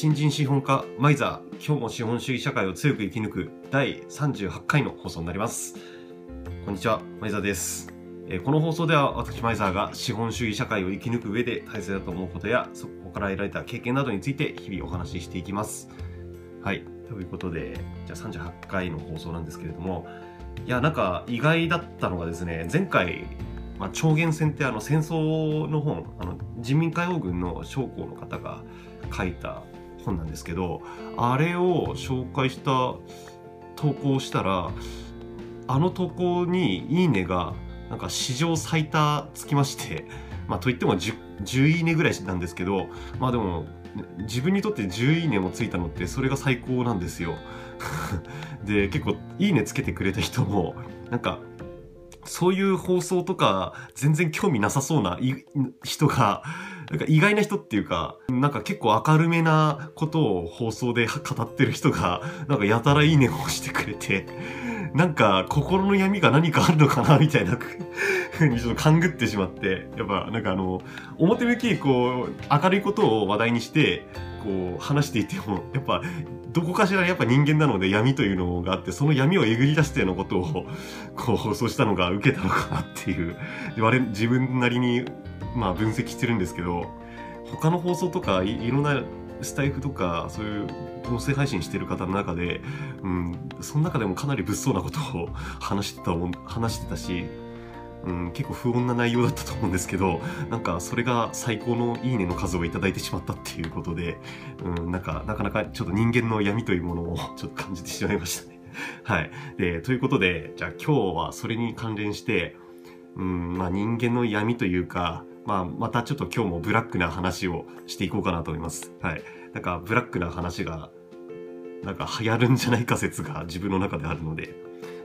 新人資本家マイザー今日も資本主義社会を強く生き抜く第38回の放送になります。こんにちはマイザーです。この放送では私マイザーが資本主義社会を生き抜く上で大切だと思うことやそこから得られた経験などについて日々お話ししていきます。はい。ということでじゃあ38回の放送なんですけれどもいやなんか意外だったのがですね前回まあ、超限戦ってあの戦争の本あの人民解放軍の将校の方が書いた本なんですけどあれを紹介した投稿をしたらあの投稿に「いいね」がなんか史上最多つきましてまあといっても 10, 10いいねぐらいなんですけどまあでも自分にとって10いいねもついたのってそれが最高なんですよ。で結構「いいね」つけてくれた人もなんかそういう放送とか全然興味なさそうな人が、なんか意外な人っていうか、なんか結構明るめなことを放送で語ってる人が、なんかやたらいいねをしてくれて、なんか心の闇が何かあるのかなみたいなふうにちょっと勘ぐってしまって、やっぱなんかあの、表向きこう、明るいことを話題にして、こう話していても、やっぱどこかしらやっぱ人間なので闇というのがあって、その闇をえぐり出したようなことを、こう放送したのが受けたのかなっていう、で我自分なりに、まあ分析してるんですけど、他の放送とかいろんなスタイフとか、そういう音声配信してる方の中で、うん、その中でもかなり物騒なことを 話してた、話してたし、うん、結構不穏な内容だったと思うんですけど、なんかそれが最高のいいねの数をいただいてしまったっていうことで、うん、なんかなかなかちょっと人間の闇というものを ちょっと感じてしまいましたね。はい。で、ということで、じゃあ今日はそれに関連して、うん、まあ人間の闇というか、まあまたちょっと今日もブラックな話をしていこうかなと思います。はい。なんかブラックな話が、なんか流行るんじゃないか説が自分の中であるので、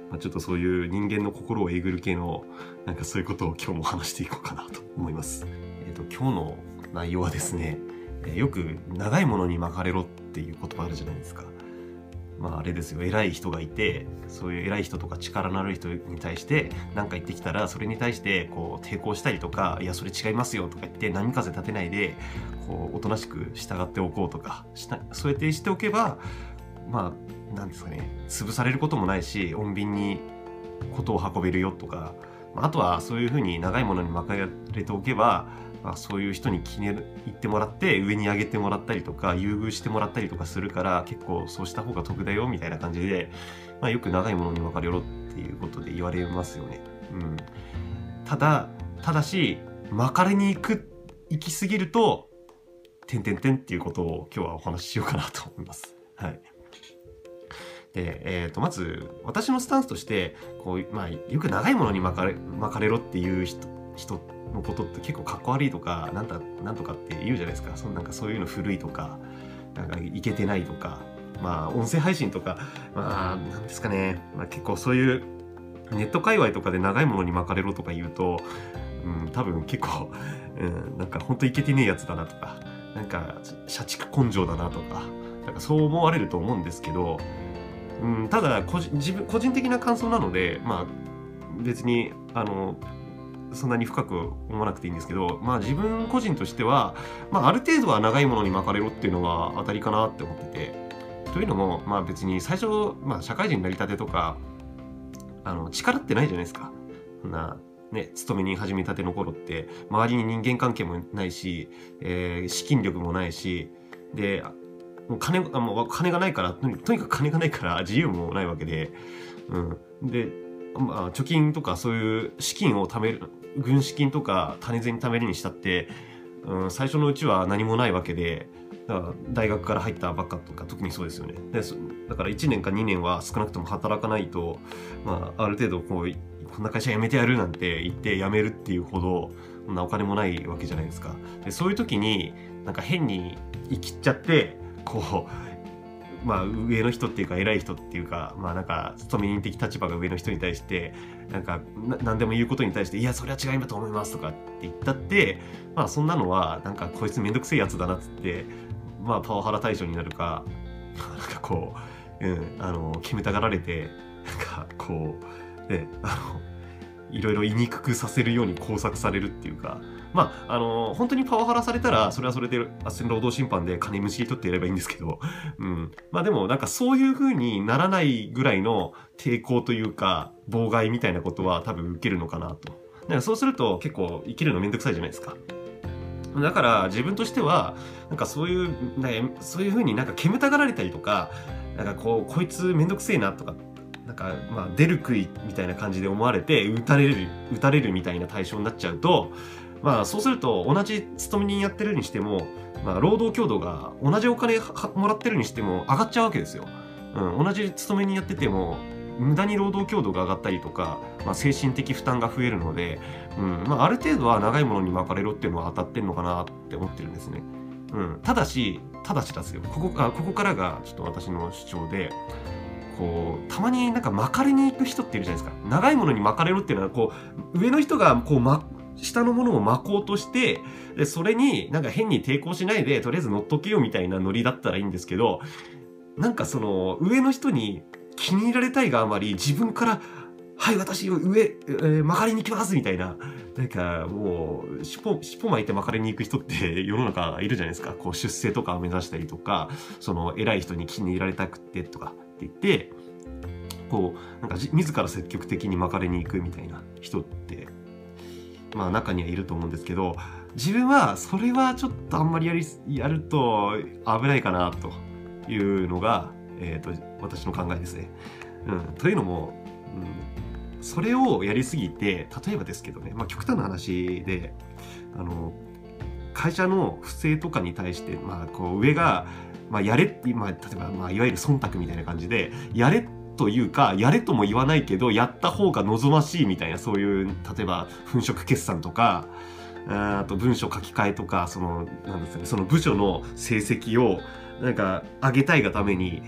まあ、ちょっとそういう人間の心をえぐる系の、なんかそういうことを今日も話していこうかなと思います。えっ、と、今日の内容はですね、えよく長いものに巻かれろっていう言葉あるじゃないですか。まああれですよ、偉い人がいて、そういう偉い人とか力のある人に対して何か言ってきたら、それに対してこう抵抗したりとか、いや、それ違いますよとか言って波風立てないで、こう、おとなしく従っておこうとか、したそうやってしておけば、まあ、なんですかね、潰されることもないし、穏便にことを運べるよとか、まああとはそういうふうに長いものに巻かれておけば、あ、そういう人に気に入ってもらって上に上げてもらったりとか優遇してもらったりとかするから結構そうした方が得だよみたいな感じで、まあ、よく長いものに巻かれろっていうことで言われますよね。うん、ただただし巻かれに行く行き過ぎると「てんてんてん」っていうことを今日はお話ししようかなと思います。はいで、えー、とまず私のスタンスとしてこう、まあ、よく長いものに巻かれ巻かれろっていう人人のことって結構かっこ悪いとかなんだなんとかって言うじゃないですか。そなんかそういうの古いとかなんかいけてないとかまあ音声配信とかまあなんですかね、まあ、結構そういうネット界隈とかで長いものに巻かれろとか言うと、うん、多分結構、うん、なんかほんといけてねえやつだなとかなんか社畜根性だなとかなんかそう思われると思うんですけどうん、ただ個人自分個人的な感想なので、まあ、別にあのそんなに深く思わなくていいんですけど、まあ、自分個人としては、まあ、ある程度は長いものに巻かれろっていうのが当たりかなって思ってて。というのも、まあ、別に最初、まあ、社会人になりたてとかあの力ってないじゃないですか。そんなね、勤めに始めたての頃って周りに人間関係もないし、えー資金力もないしでもう金あもう金がないからとにとにかく金がないから自由もないわけで、うん、で、まあ、貯金とかそういう資金を貯める軍資金とか種銭貯めるにしたって、うん、最初のうちは何もないわけでだから大学から入ったばっかとか特にそうですよね。でだから1年か2年は少なくとも働かないと、まあ、ある程度こうこんな会社辞めてやるなんて言って辞めるっていうほどそんなお金もないわけじゃないですか。でそういう時になんか変に生きっちゃってこうまあ上の人っていうか偉い人っていうかまあなんか勤め人的立場が上の人に対してなんか何でも言うことに対して「いやそれは違いだと思います」とかって言ったってまあそんなのはなんかこいつめんどくせえやつだなっつってまあパワハラ対象になるかなんかこう、うん、あの決めたがられてなんかこうねあのいろいろ言いにくくさせるように工作されるっていうかまああの本当にパワハラされたらそれはそれで斡旋労働審判で金むしり取ってやればいいんですけど、うん、まあでもなんかそういう風にならないぐらいの抵抗というか妨害みたいなことは多分受けるのかなと。だからそうすると結構生きるのめんどくさいじゃないですか。だから自分としてはなんかそういうそういう風になんか煙たがられたりとかなんかこうこいつめんどくせえなとかなんかまあ出る杭みたいな感じで思われて撃たれる撃たれるみたいな対象になっちゃうとまあそうすると同じ勤め人やってるにしても、まあ、労働強度が同じお金もらってるにしても上がっちゃうわけですよ。うん、同じ勤め人やってても無駄に労働強度が上がったりとか、まあ、精神的負担が増えるので、うんまあ、ある程度は長いものに巻かれろっていうのは当たってるのかなって思ってるんですね。うん、ただし、ただしですよ。ここあここからがちょっと私の主張で、こう、たまになんか巻かれに行く人っているじゃないですか。長いものに巻かれるっていうのは、こう、上の人がこう、ま、下のものを巻こうとして、で、それになんか変に抵抗しないで、とりあえず乗っとけよみたいなノリだったらいいんですけど、なんかその、上の人に気に入られたいがあまり、自分から、はい、私、上、えー、曲がりに行きますみたいな。なんか、もう、尻尾、尻尾巻いて巻かれに行く人って 世の中いるじゃないですか。こう、出世とかを目指したりとか、その、偉い人に気に入られたくてとかって言って、こう、なんか自ら積極的に巻かれに行くみたいな人って、まあ中にはいると思うんですけど、自分はそれはちょっとあんまりやり、やると危ないかなというのが、えっ、ー、と、私の考えですね。うん。というのも、うん、それをやりすぎて、例えばですけどね、まあ極端な話で、あの、会社の不正とかに対して、まあこう上が、まあやれ、まあ例えば、まあいわゆる忖度みたいな感じで、やれというか、やれとも言わないけど、やった方が望ましいみたいな、そういう、例えば、粉飾決算とか、あと文書書き換えとか、その、なんですかね、その部署の成績を、なんか、上げたいがために、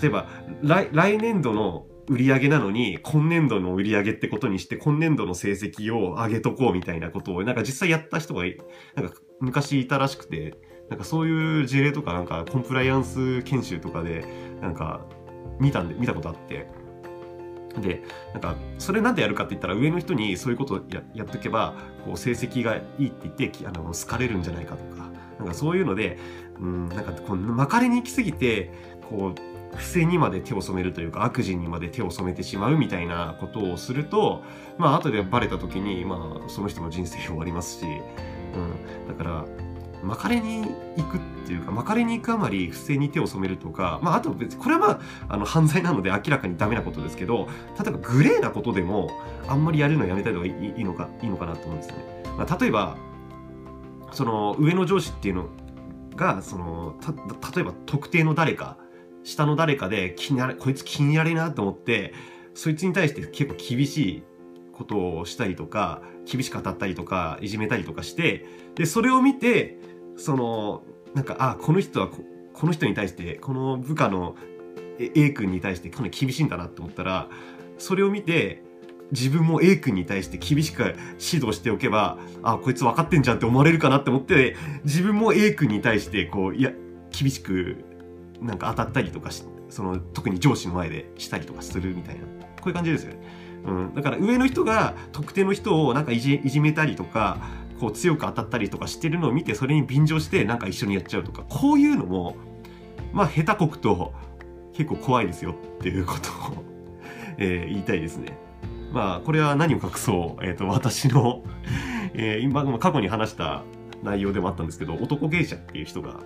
例えば来来年度の売り上げなのに今年度の売り上げってことにして今年度の成績を上げとこうみたいなことをなんか実際やった人がなんか昔いたらしくてなんかそういう事例とかなんかコンプライアンス研修とかでなんか見たんで見たことあって。でなんかそれなんでやるかって言ったら上の人にそういうことをややっとけばこう成績がいいって言ってあの好かれるんじゃないかとかなんかそういうのでうんなんかこう巻かれに行きすぎてこう不正にまで手を染めるというか悪事にまで手を染めてしまうみたいなことをするとまあ後でバレた時にまあその人の人生終わりますし、うん、だから巻かれに行くっていうか巻かれに行くあまり不正に手を染めるとかまああと別にこれはまああの犯罪なので明らかにダメなことですけど例えばグレーなことでもあんまりやるのやめた方がいいのかいいのかなと思うんですね。まあ、例えばその上の上司っていうのがその例えば特定の誰か下の誰かで気になれ、こいつ気になれなと思って、そいつに対して結構厳しいことをしたりとか、厳しく当たったりとか、いじめたりとかして、で、それを見て、その、なんか、あ、この人はこ、この人に対して、この部下の A 君に対してかなり厳しいんだなって思ったら、それを見て、自分も A 君に対して厳しく指導しておけば、あ、こいつ分かってんじゃんって思われるかなって思って、自分も A 君に対して、こう、いや、厳しくなんか当たったりとかし、その特に上司の前でしたりとかするみたいな、こういう感じですよね。うん。だから上の人が特定の人をなんかいじいじめたりとか、こう強く当たったりとかしてるのを見て、それに便乗してなんか一緒にやっちゃうとか、こういうのも、まあ下手こくと結構怖いですよっていうことを え、言いたいですね。まあこれは何を隠そう、え、ー、と私のえー、今過去に話した内容でもあったんですけど、男芸者っていう人が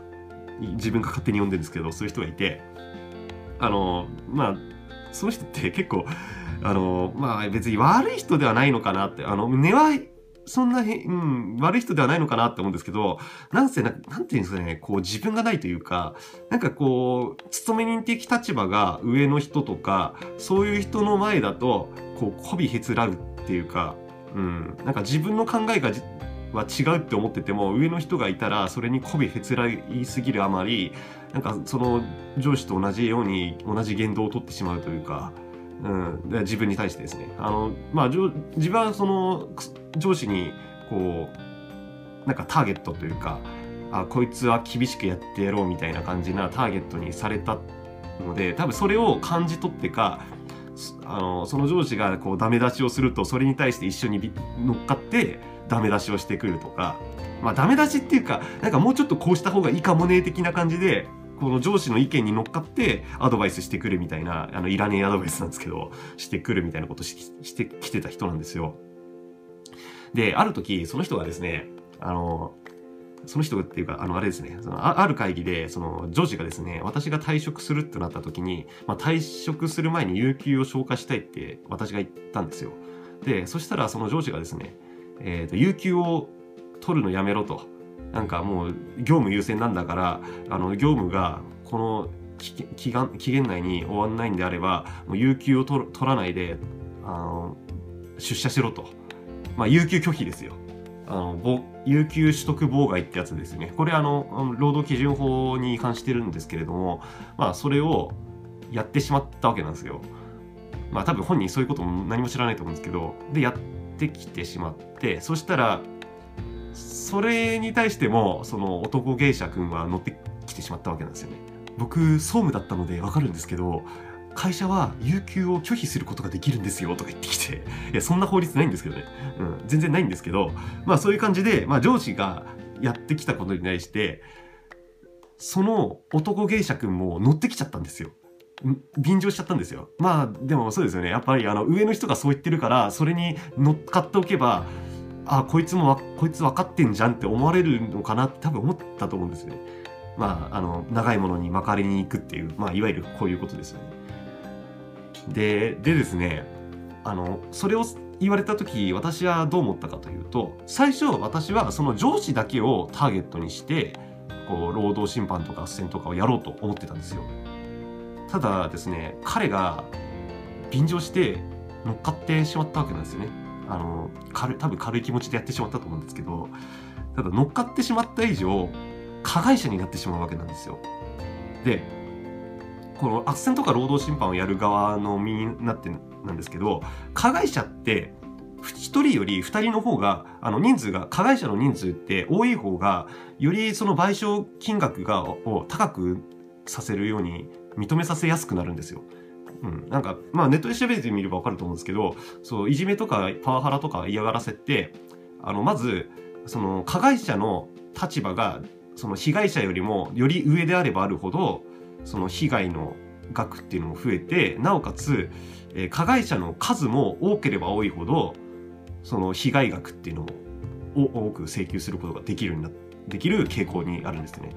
自分が勝手に呼んでるんですけど、そういう人がいて、あの、まあ、その人って結構、あの、まあ別に悪い人ではないのかなって、あの、根は、そんなへ、うん、悪い人ではないのかなって思うんですけど、なんせな、なんていうんですかね、こう自分がないというか、なんかこう、勤め人的立場が上の人とか、そういう人の前だと、こう、媚びへつらうっていうか、うん、なんか自分の考えがは違うって思ってても上の人がいたらそれに媚びへつらいすぎるあまりなんかその上司と同じように同じ言動をとってしまうというか、うん、自分に対してですね。あの、まあ、自分はその上司にこうなんかターゲットというかあこいつは厳しくやってやろうみたいな感じなターゲットにされたので多分それを感じ取ってかあのその上司がこうダメ出しをするとそれに対して一緒に乗っかってダメ出しをしてくるとかまあダメ出しっていうかなんかもうちょっとこうした方がいいかもね的な感じでこの上司の意見に乗っかってアドバイスしてくるみたいなあのいらねえアドバイスなんですけどしてくるみたいなことしてきてた人なんですよ。である時その人がですねあのその人っていうか、あの、あれですね、そのあある会議で、その、上司がですね、私が退職するってなった時に、まあ、退職する前に有給を消化したいって私が言ったんですよ。で、そしたらその上司がですね、え、ー、と、有給を取るのやめろと。なんかもう、業務優先なんだから、あの、業務が、この期間、期限内に終わんないんであれば、もう有給を取らないで、あの、出社しろと。まあ、有給拒否ですよ。あの有給取得妨害ってやつですね。これあの、労働基準法に違反してるんですけれども、まあそれをやってしまったわけなんですよ。まあ多分本人そういうことも何も知らないと思うんですけど、で、やってきてしまって、そしたら、それに対しても、その男芸者くんは乗ってきてしまったわけなんですよね。僕、総務だったのでわかるんですけど、会社は有給を拒否することができるんですよとか言ってきて、いや、そんな法律ないんですけどね。うん、全然ないんですけど、まあそういう感じで、まあ上司がやってきたことに対して、その男芸者くんも乗ってきちゃったんですよ。便乗しちゃったんですよ。まあでもそうですよね。やっぱりあの上の人がそう言ってるから、それに乗っかっておけば、あ、こいつもこいつ分かってんじゃんって思われるのかなって多分思ったと思うんですよね。まあ、あの、長いものに巻かれに行くっていう、まあ、いわゆるこういうことですよね。で、でですね、あの、それを言われた時、私はどう思ったかというと、最初私はその上司だけをターゲットにして、こう、労働審判とか斡旋とかをやろうと思ってたんですよ。ただですね、彼が便乗して乗っかってしまったわけなんですよね。あの、軽多分軽い気持ちでやってしまったと思うんですけど、ただ乗っかってしまった以上、加害者になってしまうわけなんですよ。で、この斡旋とか労働審判をやる側の身になってなんですけど、加害者って、1人より2人の方が、あの人数が、加害者の人数って多い方が、よりその賠償金額が、を高くさせるように認めさせやすくなるんですよ。うん。なんか、まあネットで調べてみればわかると思うんですけど、そう、いじめとかパワハラとか嫌がらせって、あの、まず、その加害者の立場が、その被害者よりもより上であればあるほど、その被害の額っていうのも増えてなおかつ、えー、加害者の数も多ければ多いほどその被害額っていうのを多く請求することができるようになできる傾向にあるんですね。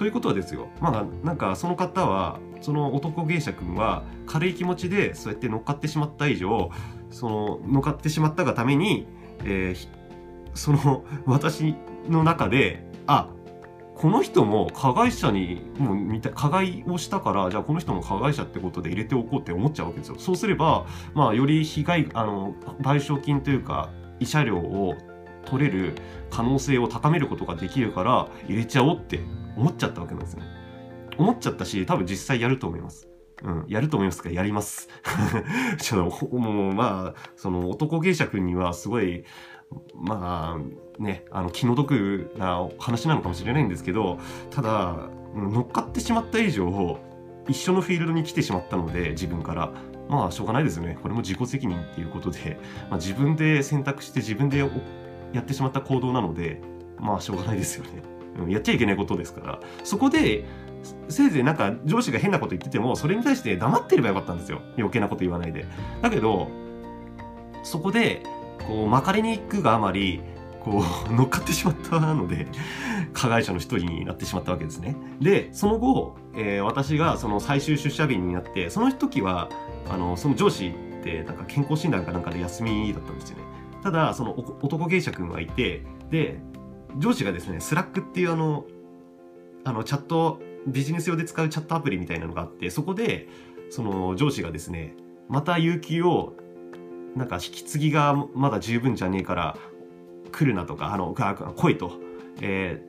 ということはですよ。まあなんかその方はその男芸者君は軽い気持ちでそうやって乗っかってしまった以上その乗っかってしまったがために、えー、その私の中であこの人も加害者にもう見た加害をしたからじゃあこの人も加害者ってことで入れておこうって思っちゃうわけですよ。そうすればまあより被害あの賠償金というか慰謝料を取れる可能性を高めることができるから入れちゃおうって思っちゃったわけなんですね思っちゃったし多分実際やると思いますうん、やると思いますかやります。ちょっと、もう、まあ、その男芸者君にはすごい、まあね、あの気の毒な話なのかもしれないんですけど、ただ、乗っかってしまった以上、一緒のフィールドに来てしまったので、自分から。まあ、しょうがないですよね。これも自己責任っていうことで、まあ、自分で選択して自分でやってしまった行動なので、まあ、しょうがないですよね。やっちゃいけないことですから。そこで、せいぜいなんか上司が変なこと言ってても、それに対して黙ってればよかったんですよ。余計なこと言わないで。だけど、そこで、こう、まかれに行くがあまり、こう、乗っかってしまったので、加害者の一人になってしまったわけですね。で、その後、えー、私がその最終出社日になって、その時は、あの、その上司ってなんか健康診断かなんかで休みだったんですよね。ただ、その男芸者くんがいて、で、上司がですね、スラックっていうあの、あの、チャット、ビジネス用で使うチャットアプリみたいなのがあって、そこで、その上司がですね、また有給をなんか引き継ぎがまだ十分じゃねえから来るなとか、あの、来いと。え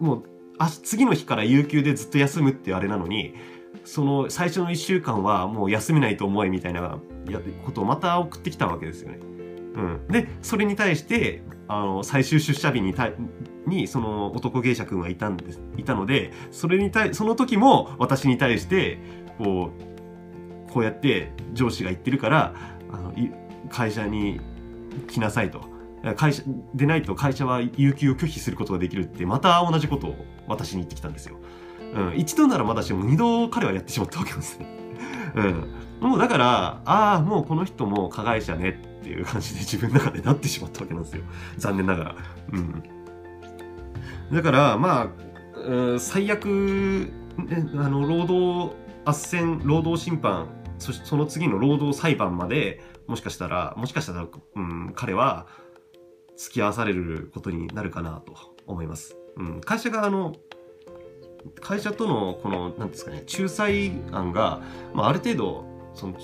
ー、もう、あ、次の日から有給でずっと休むってあれなのに、その最初の1週間はもう休めないと思えみたいなことをまた送ってきたわけですよね。うん。で、それに対して、あの、最終出社日にた、に、その男芸者くんがいたんです、いたので、それに対、その時も私に対して、こう、こうやって上司が言ってるからあの会社に来なさいと会社でないと会社は有給を拒否することができるってまた同じことを私に言ってきたんですよ。うん、一度ならまだしも二度彼はやってしまったわけですね。うん、もうだからああもうこの人も加害者ねっていう感じで自分の中でなってしまったわけなんですよ残念ながら。うん、だからまあ、最悪、ね、あの労働斡旋労働審判そしてその次の労働裁判までもしかしたらもしかしたら、うん、彼は付き合わされることになるかなと思います。うん、会社があの会社とのこの何ですかね仲裁案が、まあ、ある程度その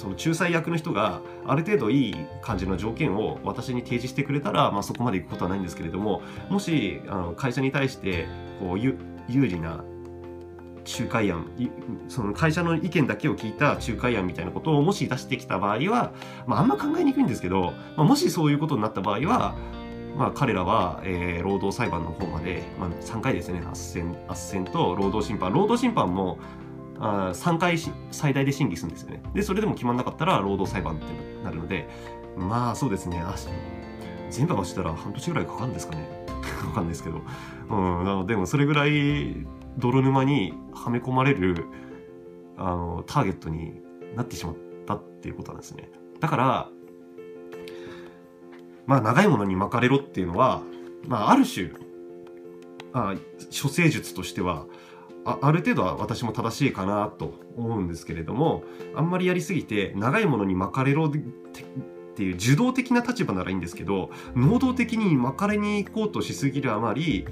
その仲裁役の人がある程度いい感じの条件を私に提示してくれたら、まあ、そこまでいくことはないんですけれどももしあの会社に対してこう有利な仲介案その会社の意見だけを聞いた仲介案みたいなことをもし出してきた場合は、まあ、あんま考えにくいんですけど、まあ、もしそういうことになった場合は、まあ、彼らは、えー、労働裁判の方まで、まあ、3回ですね。斡旋斡旋と労働審判。労働審判もあ3回最大で審議するんですよね。でそれでも決まんなかったら労働裁判ってなるのでまあそうですね。全部合わせたら半年ぐらいかかるんですかね。わかんないですけど、うん、なのでもそれぐらい泥沼にはめ込まれるあのターゲットになってしまったっていうことなんですね。だからまあ長いものに巻かれろっていうのは、まあある種、あ処世術としてはあある程度は私も正しいかなと思うんですけれどもあんまりやりすぎて長いものに巻かれろっていう受動的な立場ならいいんですけど能動的に巻かれに行こうとしすぎるあまり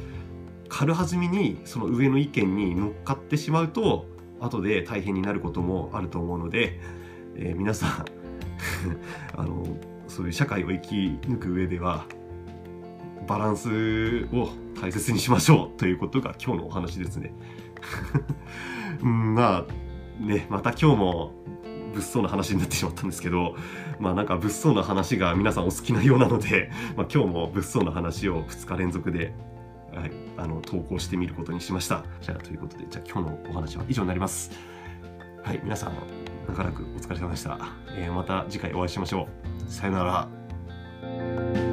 軽はずみにその上の意見に乗っかってしまうと後で大変になることもあると思うので、えー、皆さん あのそういう社会を生き抜く上ではバランスを大切にしましょうということが今日のお話ですね。うん、まあねまた今日も物騒な話になってしまったんですけどまあなんか物騒な話が皆さんお好きなようなので、まあ、今日も物騒な話を2日連続で、はい、あの投稿してみることにしました。じゃあということでじゃあ今日のお話は以上になります。はい皆さん長らくお疲れ様でした。えー、また次回お会いしましょう。さよなら。